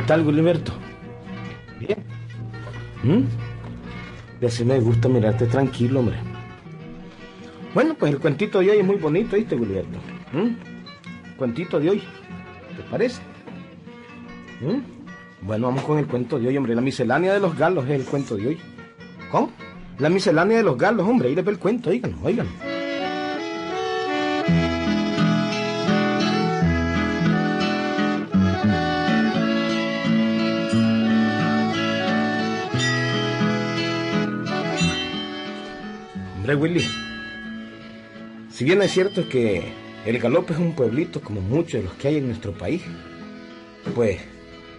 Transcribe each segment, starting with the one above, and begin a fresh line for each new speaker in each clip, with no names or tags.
¿Qué tal, Gilberto? Bien. ¿Mm? Y así me gusta mirarte tranquilo, hombre. Bueno, pues el cuentito de hoy es muy bonito, ¿viste, Gilberto? ¿Mm? Cuentito de hoy. ¿Te parece? ¿Mm? Bueno, vamos con el cuento de hoy, hombre. La miscelánea de los galos es el cuento de hoy. ¿Cómo? La miscelánea de los galos, hombre. Ahí le ve el cuento, oíganlo, oíganlo. Willy. Si bien es cierto que el Galope es un pueblito como muchos de los que hay en nuestro país, pues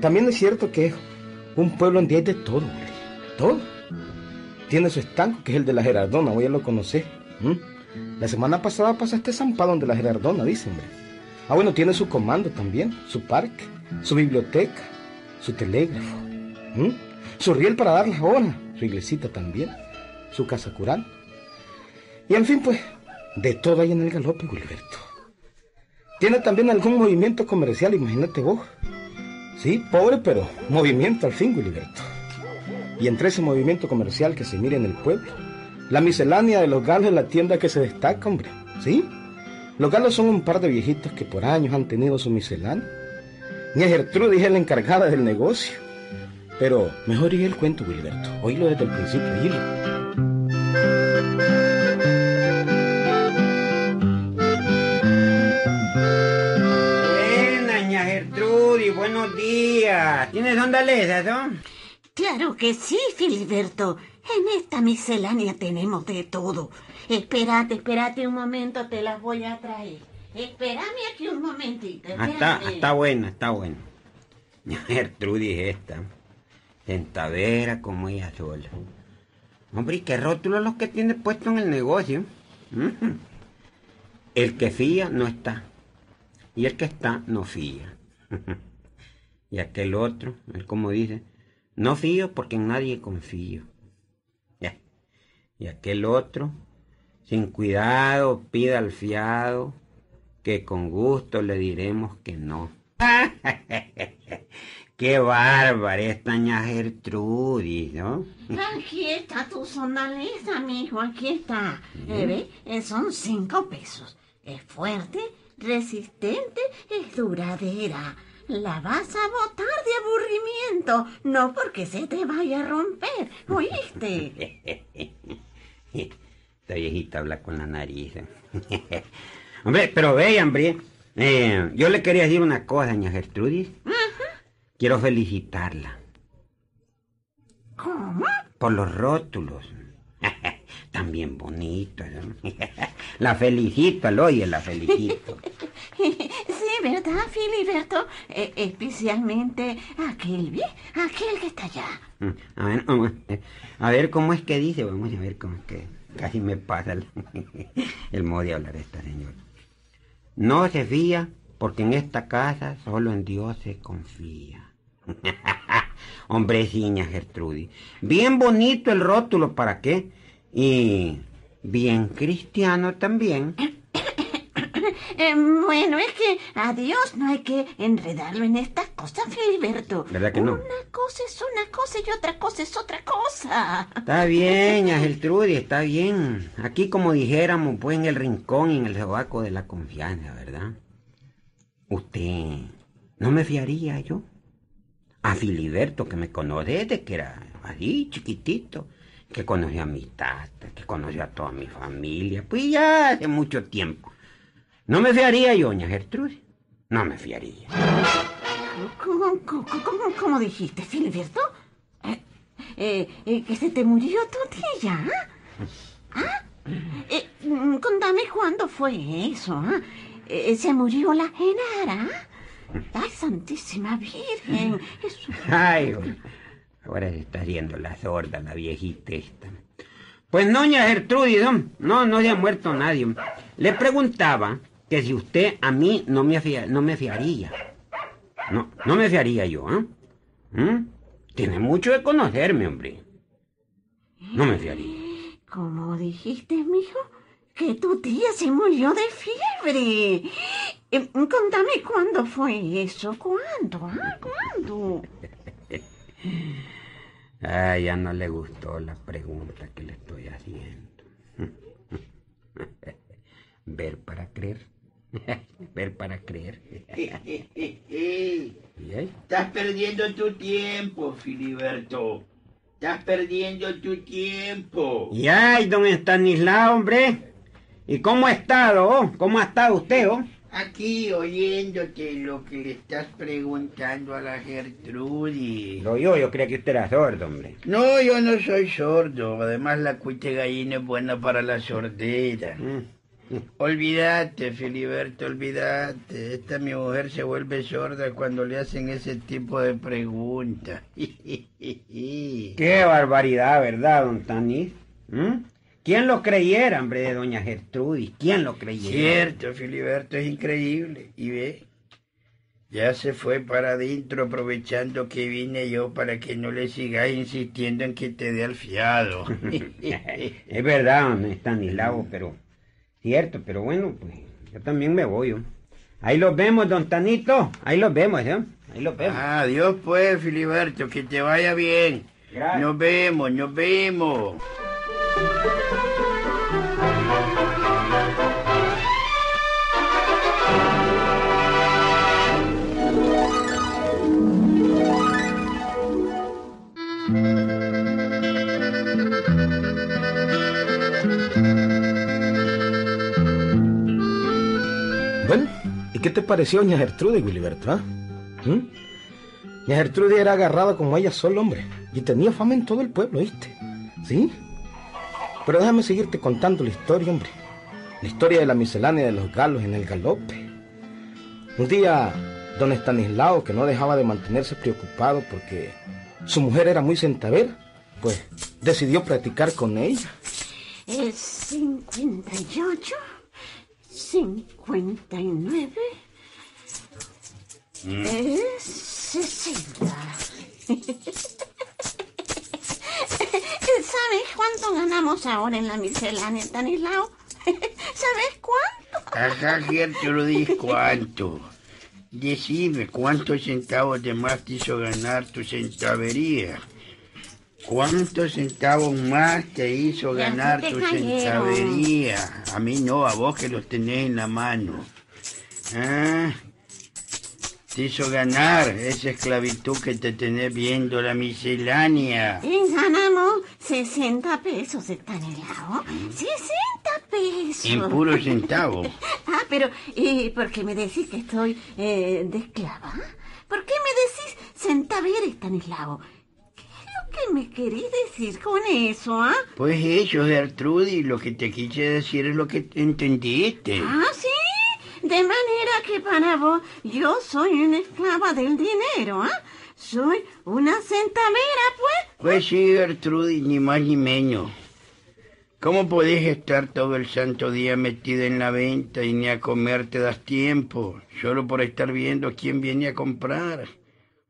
también es cierto que es un pueblo donde hay de todo. Todo. Tiene su estanco, que es el de la Gerardona, voy a lo conocer. La semana pasada pasaste zampado donde la Gerardona, dice, hombre. Ah, bueno, tiene su comando también, su parque, su biblioteca, su telégrafo, su riel para dar la hora, su iglesita también, su casa cural. Y en fin, pues, de todo hay en el galope, Gilberto. Tiene también algún movimiento comercial, imagínate vos. Sí, pobre, pero movimiento al fin, Gilberto. Y entre ese movimiento comercial que se mira en el pueblo, la miscelánea de los galos es la tienda que se destaca, hombre. ¿Sí? Los galos son un par de viejitos que por años han tenido su miscelánea. Ni Gertrudis es la encargada del negocio. Pero mejor y el cuento, Gilberto. Oílo desde el principio, oílo.
¿Tienes onda lesas, no?
Claro que sí, Filiberto. En esta miscelánea tenemos de todo. Espérate, espérate un momento, te las voy a traer. Espérame aquí un momentito.
Ah, está, está buena, está buena. Gertrudis esta. Tentadera como ella sola. Hombre, ¿y qué rótulos los que tiene puesto en el negocio? El que fía no está. Y el que está no fía. y aquel otro, él como dice, no fío porque en nadie confío. Ya. Y aquel otro, sin cuidado, pida al fiado, que con gusto le diremos que no. Qué bárbara esta ña Gertrudis, ¿no?
Aquí está tu sonaleza, mijo, aquí está. Eh, ¿ve? Eh, son cinco pesos. Es fuerte, resistente, es duradera. La vas a botar de aburrimiento, no porque se te vaya a romper, ¿oíste?
Esta viejita habla con la nariz. ¿eh? hombre, pero ve, hombre. eh, yo le quería decir una cosa, ña Gertrudis. Quiero felicitarla
¿Cómo?
por los rótulos. También bonitos. ¿no? la felicito, al oye, la felicito.
Sí, ¿verdad, Filiberto? Eh, especialmente aquel, ¿ve? Aquel que está allá.
Mm, A ver, a ver cómo es que dice, vamos a ver cómo es que casi me pasa el, el modo de hablar esta señora. No se fía porque en esta casa solo en Dios se confía. Hombreciña Gertrudis. Bien bonito el rótulo, ¿para qué? Y bien cristiano también.
Eh, bueno, es que a Dios no hay que enredarlo en estas cosas, Filiberto.
¿Verdad que no?
Una cosa es una cosa y otra cosa es otra cosa.
Está bien, ña Gertrudis, está bien. Aquí como dijéramos, pues en el rincón y en el sobaco de la confianza, ¿verdad? Usted no me fiaría yo. A Filiberto, que me conoce desde que era así, chiquitito, que conoció a mi tata, que conoció a toda mi familia, pues ya hace mucho tiempo. No me fiaría yo, ña Gertrudis. No me fiaría.
¿Cómo, cómo, cómo- cómo dijiste, Filiberto? Eh, eh, eh, que se te murió tu tía. ¿Ah? Eh, mm, contame cuándo fue eso. ¿ah? ¿Se murió la Genara? Ay, Santísima Virgen. Eso-
Ay, güey. Ahora se está haciendo la sorda, la viejita esta. Pues no, ña Gertrudis, no, no, se ha muerto nadie. Le preguntaba que si usted a mí no me, fia- no me fiaría. No, no me fiaría yo. ¿Mm? Tiene mucho de conocerme, hombre. No me fiaría.
¿Cómo dijiste, mijo? Que tu tía se murió de fiebre. Eh, contame cuándo fue eso, cuándo, ah? ¿Cuándo?
Ah, ya no le gustó la pregunta que le estoy haciendo. Ver para creer. Ver para creer.
Estás perdiendo tu tiempo, Filiberto. Estás perdiendo tu tiempo.
¿Y ay, don Estanislao, hombre? ¿Y cómo ha estado? oh? ¿Cómo ha estado usted, oh?
Aquí oyéndote lo que le estás preguntando a la Gertrudis.
Lo yo, yo creía que usted era sordo, hombre.
No, yo no soy sordo. Además, la cuite gallina es buena para la sordera.
Mm.
Olvídate, Filiberto, olvídate. Esta mi mujer se vuelve sorda cuando le hacen ese tipo de preguntas.
Qué barbaridad, ¿verdad, don Tanis? ¿Mm? ¿Quién lo creyera, hombre, de doña Gertrudis? ¿Quién lo creyera?
Cierto, Filiberto, es increíble. Y ve, ya se fue para adentro aprovechando que vine yo para que no le sigáis insistiendo en que te dé al fiado.
es verdad, don Estanislao, pero... Cierto, pero bueno, pues yo también me voy. Ahí los vemos, don Tanito. Ahí los vemos, ¿eh? Ahí los vemos.
Adiós pues, Filiberto, que te vaya bien.
Gracias.
Nos vemos, nos vemos.
Bueno, ¿y qué te pareció doña Gertrudis, Wiliberto? ah? ¿Mm? Doña Gertrudis era agarrada como ella sola, hombre, y tenía fama en todo el pueblo, ¿viste? ¿Sí? Pero déjame seguirte contando la historia, hombre. La historia de la miscelánea de los galos en el galope. Un día, don Estanislao, que no dejaba de mantenerse preocupado porque su mujer era muy centavera, pues decidió practicar con ella.
Es 58, 59, es 60. ¿Sabes cuánto ganamos ahora en la miscelánea, Stanislao? ¿Sabes cuánto?
Ajá, Gertrudis, ¿cuánto? Decime, ¿cuántos centavos de más te hizo ganar tu centavería? ¿Cuántos centavos más te hizo
Ya
ganar
te
tu
cayeron.
centavería? A mí no, a vos que los tenés en la mano. ¿Ah? Te hizo ganar esa esclavitud que te tenés viendo la miscelánea.
Y ganamos 60 pesos, Stanislao. 60 pesos.
En puros centavos.
Ah, pero ¿y por qué me decís que estoy eh, de esclava? ¿Por qué me decís centaver, Stanislao? ¿Qué es lo que me querés decir con eso, ah?
Pues eso, Gertrudis, lo que te quise decir es lo que entendiste.
¿Ah, sí? De manera que para vos yo soy una esclava del dinero, ¿ah? Soy una centavera, pues.
Pues sí, Gertrudis, ni más ni menos. ¿Cómo podés estar todo el santo día metida en la venta y ni a comer te das tiempo? Solo por estar viendo quién viene a comprar.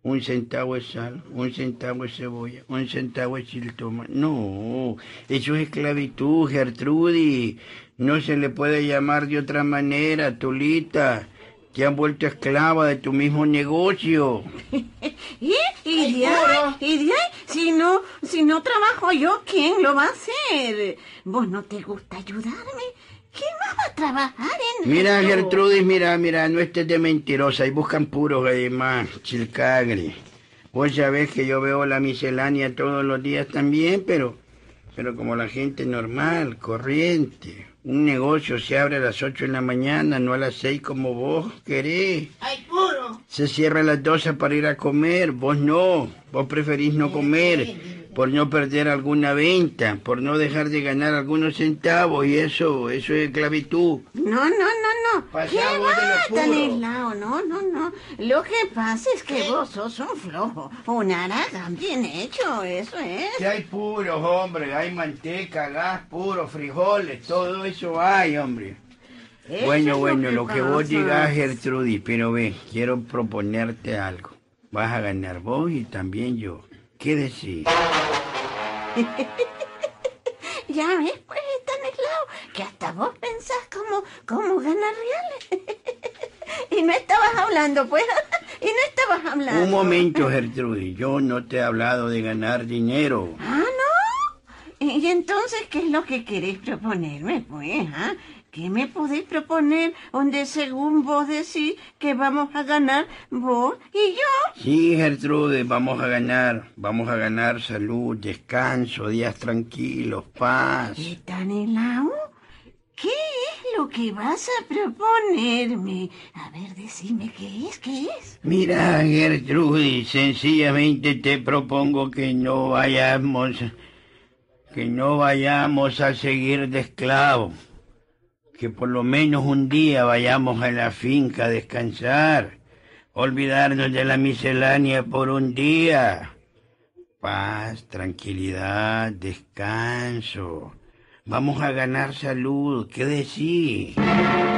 Un centavo de sal, un centavo de cebolla, un centavo de chiltoma. No, eso es esclavitud, Gertrudis. No se le puede llamar de otra manera, Tulita. Te han vuelto esclava de tu mismo negocio.
¿Y, y de ahí, y de ahí, si no, si no trabajo yo, ¿quién lo va a hacer? ¿Vos no te gusta ayudarme? ¿Quién más va a trabajar en
Mira? Gertrudis, mira, mira, no estés de mentirosa y buscan puros además, chilcagre. Vos sabés que yo veo la miscelánea todos los días también, pero, pero como la gente normal, corriente. Un negocio se abre a las ocho de la mañana, no a las seis como vos querés.
¡Ay, puro!
Se cierra a las 12 para ir a comer, vos no, vos preferís no comer, por no perder alguna venta, por no dejar de ganar algunos centavos, y eso, eso es esclavitud.
No, no, no, no.
Pasá
¿Qué
vos
va. Stanislao? No, no, no. Lo que pasa es que vos sos un flojo, un aragán bien hecho, eso es.
Si hay puros, hombre, hay manteca, gas, puro, frijoles, todo eso hay, hombre.
Eso
bueno, bueno, lo que vos digas, Gertrudis, pero ve, quiero proponerte algo. Vas a ganar vos y también yo. ¿Qué decís?
Ya ves, pues, Stanislao, que hasta vos pensás cómo, cómo ganar reales. y no estabas hablando, pues. y no estabas hablando.
Un momento, Gertrudis. Yo no te he hablado de ganar dinero.
Ah, ¿no? ¿Y entonces qué es lo que queréis proponerme, pues? ¿ah? ¿Qué me podéis proponer donde según vos decís que vamos a ganar vos y yo?
Sí, Gertrude, vamos a ganar. Vamos a ganar salud, descanso, días tranquilos, paz.
¿Y Tanilao? ¿Qué es lo que vas a proponerme? A ver, decime qué es, qué es.
Mira, Gertrude, sencillamente te propongo que no vayamos, que no vayamos a seguir de esclavo. Que por lo menos un día vayamos a la finca a descansar. Olvidarnos de la miscelánea por un día. Paz, tranquilidad, descanso. Vamos a ganar salud. ¿Qué decís?
Estás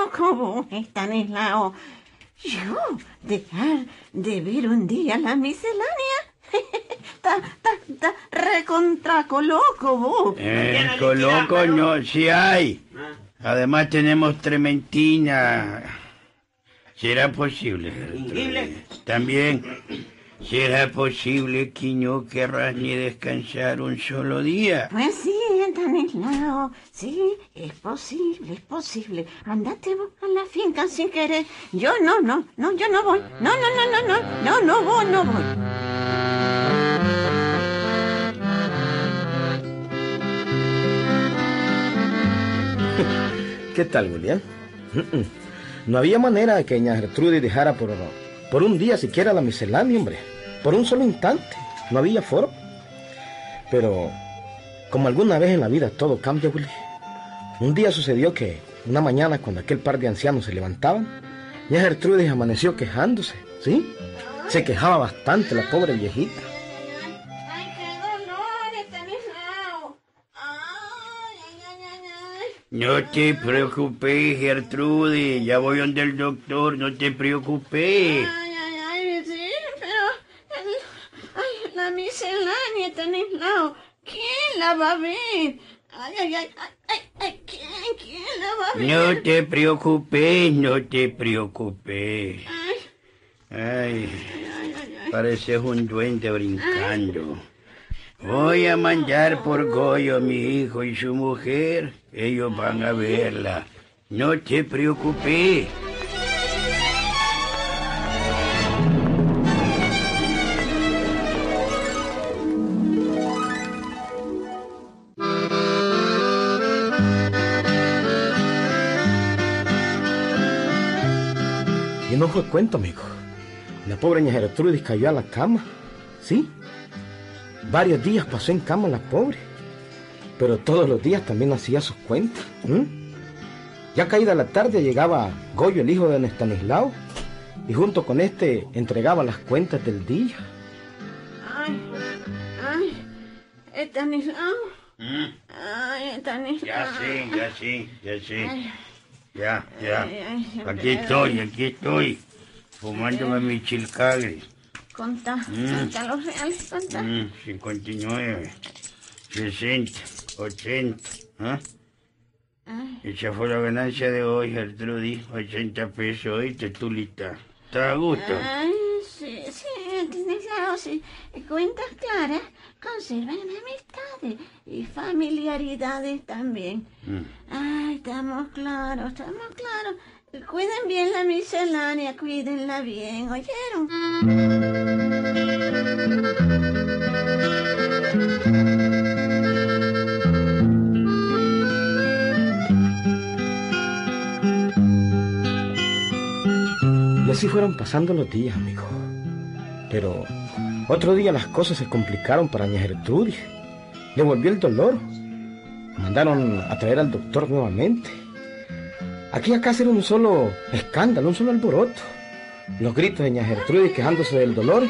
loco vos, Estanislao. Yo, dejar de ver un día la miscelánea. Está, está, está recontra coloco vos.
Eh, coloco no, sí hay. Además tenemos trementina. ¿Será posible? También será posible que no querrás ni descansar un solo día.
Pues sí, Estanislao. Sí, es posible, es posible. Andate vos a la finca sin querer. Yo no, no, no, yo no voy. No, no, no, no, no, no, no voy, no voy.
¿Qué tal, William? No había manera de que doña Gertrudis dejara por, por un día siquiera la miscelánea, hombre. Por un solo instante. No había foro. Pero, como alguna vez en la vida todo cambia, Willy. Un día sucedió que, una mañana, cuando aquel par de ancianos se levantaban, doña Gertrudis amaneció quejándose, ¿sí? Se quejaba bastante la pobre viejita.
No te preocupes, Gertrude. Ya voy donde el doctor. No te preocupes.
Ay, ay, ay, sí, pero... Ay, la miscelánea, Estanislao. ¿Quién la va a ver? Ay, ay, ay, ay, ay, ¿quién, quién la va a ver?
No te preocupes, no te preocupes.
Ay,
Ay,
ay, ay, ay.
pareces un duende brincando. Voy a mandar por Goyo mi hijo y su mujer. Ellos van a verla. No te preocupes.
Y no fue cuento, amigo. La pobre doña Gertrudis cayó a la cama, ¿sí? Varios días pasó en cama la pobre. Pero todos los días también hacía sus cuentas. Ya caída la tarde llegaba Goyo, el hijo de don Estanislao, y junto con este entregaba las cuentas del día.
Ay, ay, Estanislao. Ay, Estanislao.
Ya sí, ya sí, ya sí.
Ay,
Ya, ya.
ay, ay,
Aquí estoy, aquí estoy. Fumándome mi chilcagre.
Contá, contá los reales, contá.
Mm, 59, 60, 80. ¿ah? Esa fue la ganancia de hoy, Gertrudis. 80 pesos, oíste, Tulita. ¿Está a gusto?
ay, sí, sí, Estanislao, sí. Cuentas claras conservan amistades y familiaridades también.
Mm.
Ay, estamos claros, estamos claros. Cuiden bien la miscelánea, cuídenla bien, ¿oyeron?
Y así fueron pasando los días, amigo. Pero otro día las cosas se complicaron para doña Gertrudis. Le volvió el dolor. Mandaron a traer al doctor nuevamente. Aquí acá era un solo escándalo, un solo alboroto. Los gritos de doña Gertrudis quejándose del dolor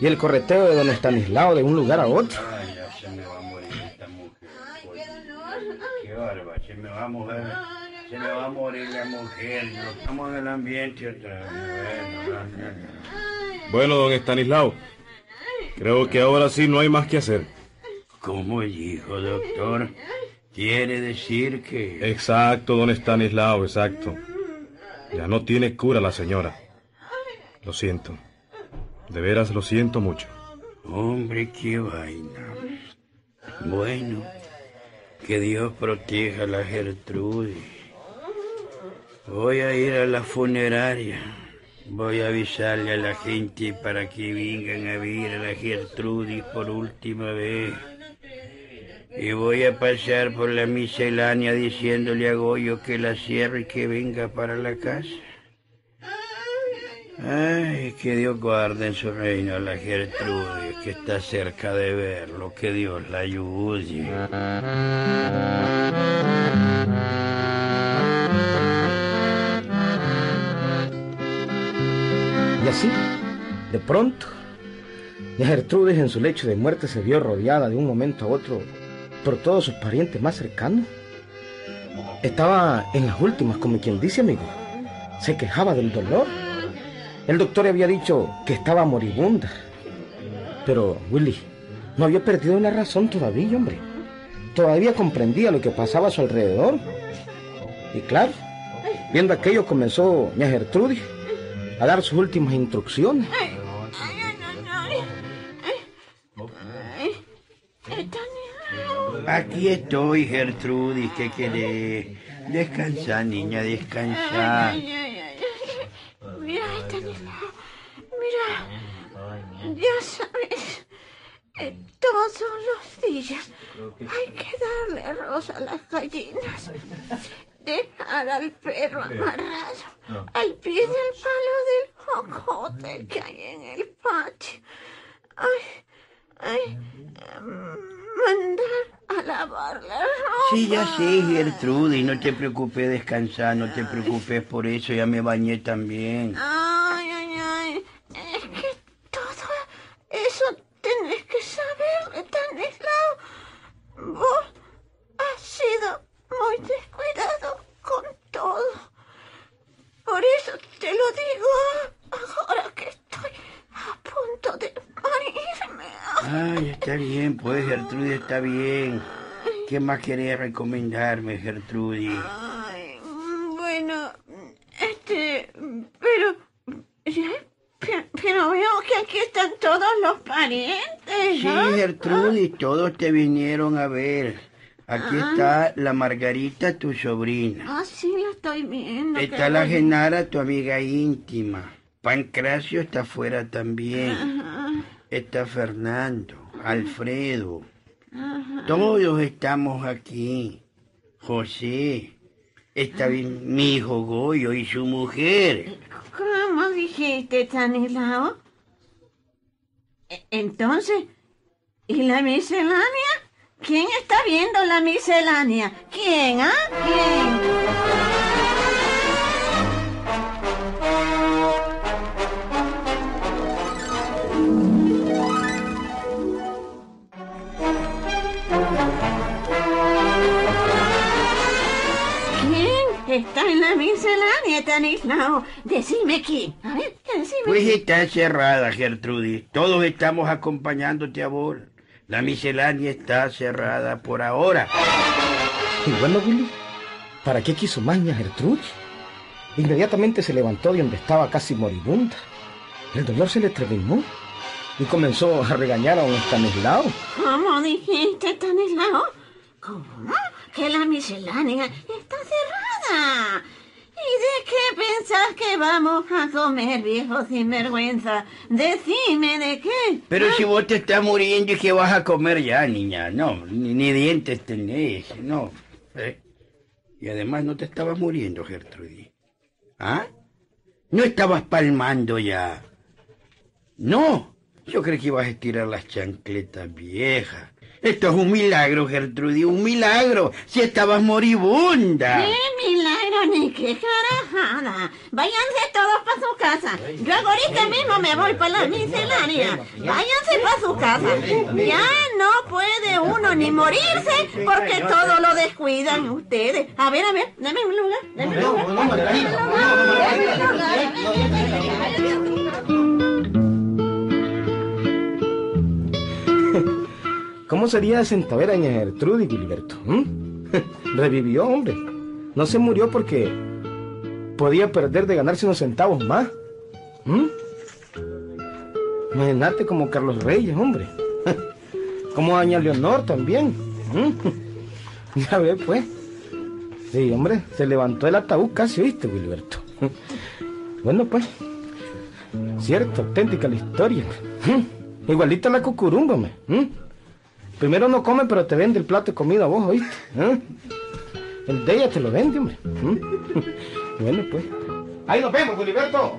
y el correteo de don Estanislao de un lugar a otro.
Ay, ya se me va a morir esta mujer.
Ay, qué dolor. Ay,
Qué bárbaro, se me va a morir. Se me va a morir la mujer. Estamos en el ambiente otra vez. Bueno,
don Estanislao, creo que ahora sí no hay más que hacer.
¿Cómo dijo, doctor? Quiere decir que...
Exacto, don Estanislao, exacto. Ya no tiene cura la señora. Lo siento. De veras lo siento mucho.
Hombre, qué vaina. Bueno, que Dios proteja a la Gertrudis. Voy a ir a la funeraria. Voy a avisarle a la gente para que vengan a ver a la Gertrudis por última vez. Y voy a pasar por la miscelánea diciéndole a Goyo que la cierre y que venga para la casa. Ay, que Dios guarde en su reino a la Gertrudis, que está cerca de verlo, que Dios la ayude.
Y así, de pronto, ya Gertrudis en su lecho de muerte se vio rodeada de un momento a otro por todos sus parientes más cercanos. Estaba en las últimas, como quien dice, amigo. Se quejaba del dolor. El doctor había dicho que estaba moribunda. Pero, Willy, no había perdido la razón todavía, hombre. Todavía comprendía lo que pasaba a su alrededor. Y claro, viendo aquello comenzó ña Gertrudis a dar sus últimas instrucciones.
Aquí estoy, Gertrudis, ¿qué querés? Descansa, niña, descansa.
Ay, ay, ay, ay. Mira, Estanislao. Mira. Ya sabes. eh, todos los días hay que darle arroz a las gallinas. Dejar al perro amarrado al pie del palo del jocote que hay en el patio. Ay, ay, em, mandar a lavar la ropa.
Sí, ya sé, Gertrudis, no te preocupes, descansa, no te preocupes por eso, ya me bañé también.
Ay, ay, ay. Es que todo eso tenés que saber, Estanislao. Vos has sido muy descuidado con todo. Por eso te lo digo ahora que estoy a punto de morirme.
Ay, está bien, pues, Gertrudis, está bien. ¿Qué más querés recomendarme, Gertrudis?
Ay, bueno, este, pero, pero, veo que aquí están todos los parientes,
Sí. Gertrudis, todos te vinieron a ver. Aquí está la Margarita, tu sobrina.
Ah, sí, lo estoy viendo.
Está la. Genara, tu amiga íntima. Pancracio está afuera también.
Ajá,
Está Fernando, Alfredo. Todos estamos aquí. José. Está bien mi hijo Goyo y su mujer.
¿Cómo dijiste, Stanislao? E- Entonces, ¿y la miscelánea? ¿Quién está viendo la miscelánea? ¿Quién, ah? ¿Quién? Está en la miscelánea, Stanislao? Decime quién. A ver, decime.
Pues está cerrada, Gertrudis. Todos estamos acompañándote a vos. La miscelánea está cerrada por ahora.
Y bueno, Willy, ¿para qué quiso más ña Gertrudis? Inmediatamente se levantó de donde estaba casi moribunda. El dolor se le terminó y comenzó a regañar a un Estanislao.
¿Cómo dijiste, Stanislao? ¿Cómo? Que la miscelánea está cerrada. ¿Y de qué pensás que vamos a comer, viejo sinvergüenza? Decime de qué.
Pero si vos te estás muriendo y que vas a comer ya, niña. No, ni, ni dientes tenés, no. ¿Eh? Y además no te estabas muriendo, Gertrudis. ¿Ah? No estabas palmando ya. No, yo creo que ibas a estirar las chancletas viejas. Esto es un milagro, Gertrudis, un milagro. Si estabas moribunda.
¡Qué milagro ni qué carajada! Váyanse todos para su casa. Yo ahorita mismo me voy para la miscelánea. Váyanse para su casa. Ya no puede uno ni morirse porque todo lo descuidan ustedes. A ver, a ver, dame un lugar. Dame un lugar. Dame un lugar. Dame un lugar.
¿Cómo sería centavera ña Gertrudis, Gilberto? ¿Mm? Revivió, hombre. No se murió porque... podía perder de ganarse unos centavos más. ¿Mm? Imagínate como Carlos Reyes, hombre. Como Doña Leonor también. ¿Mm? Ya ves, pues. Sí, hombre, se levantó el ataúd casi, ¿viste, Wilberto? Bueno, pues. Cierto, auténtica la historia. ¿Mm? Igualita la cucurumba, me. Primero no come, pero te vende el plato de comida vos, ¿oíste? ¿Eh? El de ella te lo vende, hombre. ¿Mm? Bueno, pues. Ahí nos vemos, Wilberto.